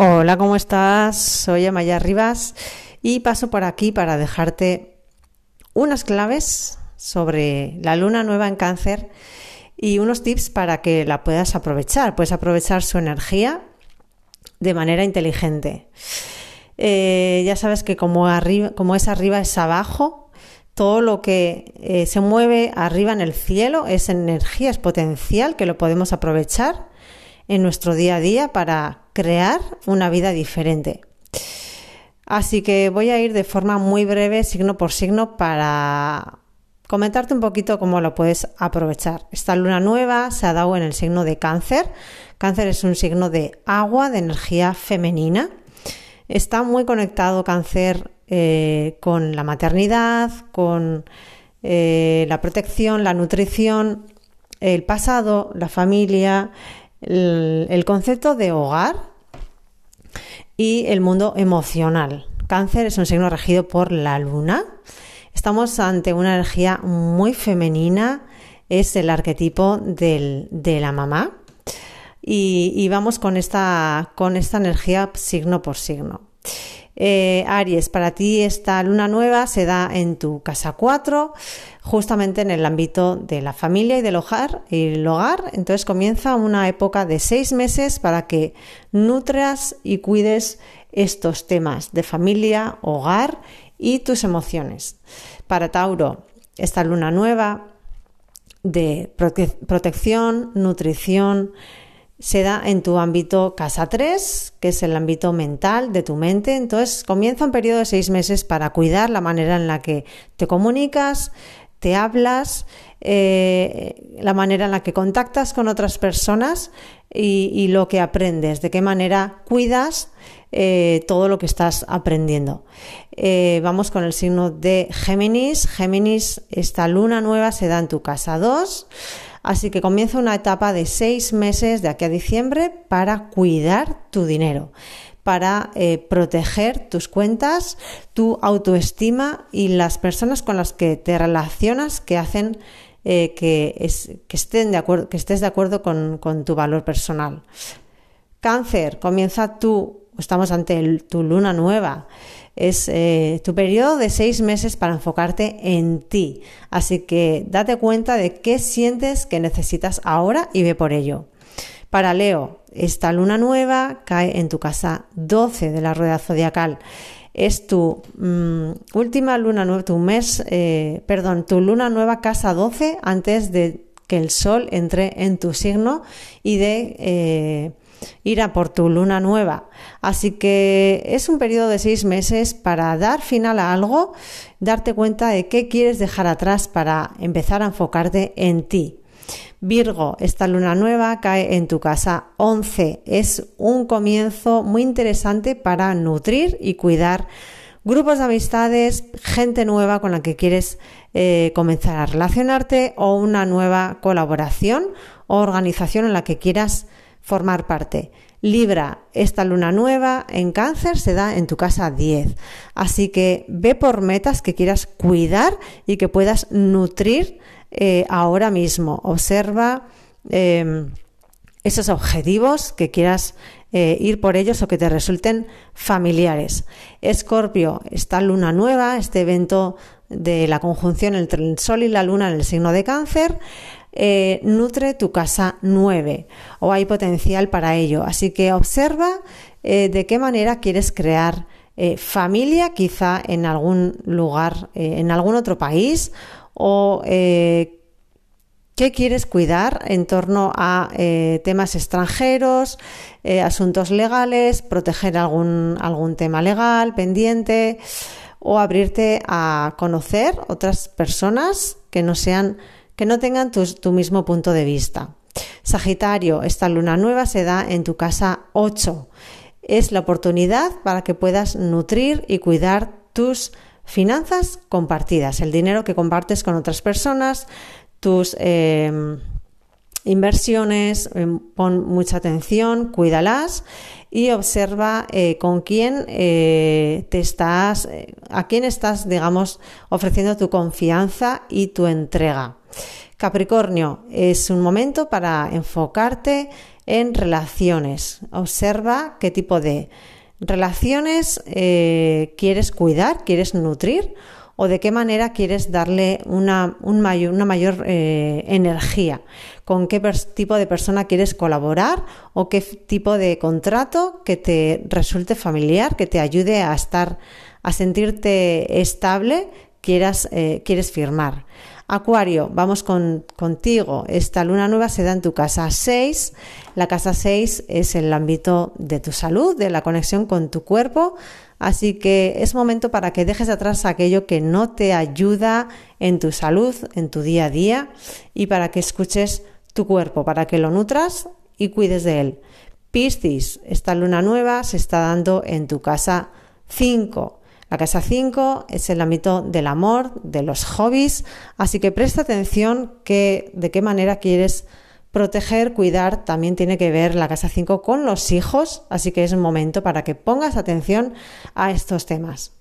Hola, ¿cómo estás? Soy Amaya Rivas y paso por aquí para dejarte unas claves sobre la luna nueva en cáncer y unos tips para que la puedas aprovechar. Puedes aprovechar su energía de manera inteligente. Eh, ya sabes que como, es arriba es abajo, todo lo que eh, se mueve arriba en el cielo es energía, es potencial que lo podemos aprovechar en nuestro día a día para crear una vida diferente. Así que voy a ir de forma muy breve, signo por signo, para comentarte un poquito cómo lo puedes aprovechar. Esta luna nueva se ha dado en el signo de cáncer. Cáncer es un signo de agua, de energía femenina. Está muy conectado cáncer eh, con la maternidad, con eh, la protección, la nutrición, el pasado, la familia, el, concepto de hogar y el mundo emocional. Cáncer es un signo regido por la luna. Estamos ante una energía muy femenina, es el arquetipo de la mamá. Y, vamos con esta, con esta energía signo por signo. Eh, Aries, para ti esta luna nueva se da en tu casa 4, justamente en el ámbito de la familia y del hogar. Y el hogar, entonces comienza una época de seis meses para que nutras y cuides estos temas de familia, hogar y tus emociones. Para Tauro, esta luna nueva de protección, nutrición, se da en tu ámbito casa 3, que es el ámbito mental de tu mente. Entonces comienza un periodo de seis meses para cuidar la manera en la que te comunicas, te hablas, eh, la manera en la que contactas con otras personas y, lo que aprendes, de qué manera cuidas eh, todo lo que estás aprendiendo. Eh, vamos con el signo de Géminis. Géminis, esta luna nueva se da en tu casa 2. Así que comienza una etapa de seis meses de aquí a diciembre para cuidar tu dinero, para eh, proteger tus cuentas, tu autoestima y las personas con las que te relacionas que hacen eh, que, estén de acuerdo, que estés de acuerdo con, tu valor personal. Cáncer, comienza tu, estamos ante tu luna nueva es eh, tu periodo de seis meses para enfocarte en ti. Así que date cuenta de qué sientes que necesitas ahora y ve por ello. Para Leo, esta luna nueva cae en tu casa 12 de la rueda zodiacal. Es tu mm, última luna nueva, tu mes, eh, perdón, tu luna nueva casa 12 antes de que el sol entre en tu signo y de eh, ir a por tu luna nueva. Así que es un periodo de seis meses para dar final a algo, darte cuenta de qué quieres dejar atrás para empezar a enfocarte en ti. Virgo, esta luna nueva cae en tu casa 11. Es un comienzo muy interesante para nutrir y cuidar grupos de amistades, gente nueva con la que quieres eh, comenzar a relacionarte o una nueva colaboración o organización en la que quieras formar parte. Libra, esta luna nueva en cáncer se da en tu casa 10. Así que ve por metas que quieras cuidar y que puedas nutrir eh, ahora mismo. Observa em, esos objetivos que quieras eh, ir por ellos o que te resulten familiares. Escorpio, esta luna nueva, este evento de la conjunción entre el Sol y la Luna en el signo de cáncer, eh, nutre tu casa 9 o hay potencial para ello. Así que observa eh, de qué manera quieres crear eh, familia, quizá en algún lugar, en algún otro país, o qué quieres cuidar en torno a temas extranjeros, asuntos legales, proteger algún, algún tema legal pendiente o abrirte a conocer otras personas que no sean que no tengan tu, mismo punto de vista. Sagitario, esta luna nueva se da en tu casa 8. Es la oportunidad para que puedas nutrir y cuidar tus finanzas compartidas, el dinero que compartes con otras personas, tus em, inversiones, em, pon mucha atención, cuídalas y observa eh, con quién eh, te estás, eh, a quién estás, digamos, ofreciendo tu confianza y tu entrega. Capricornio, es un momento para enfocarte en relaciones. Observa qué tipo de relaciones eh, quieres cuidar, quieres nutrir o de qué manera quieres darle una, mayor, eh, energía, con qué tipo de persona quieres colaborar o qué tipo de contrato que te resulte familiar, que te ayude a estar, a sentirte estable, eh, quieres firmar. Acuario, vamos con, contigo. Esta luna nueva se da en tu casa 6. La casa 6 es el ámbito de tu salud, de la conexión con tu cuerpo. Así que es momento para que dejes atrás aquello que no te ayuda en tu salud, en tu día a día y para que escuches tu cuerpo, para que lo nutras y cuides de él. Piscis, esta luna nueva se está dando en tu casa 5. La casa 5 es el ámbito del amor, de los hobbies, así que presta atención que, de qué manera quieres proteger, cuidar, también tiene que ver la casa 5 con los hijos, así que es un momento para que pongas atención a estos temas.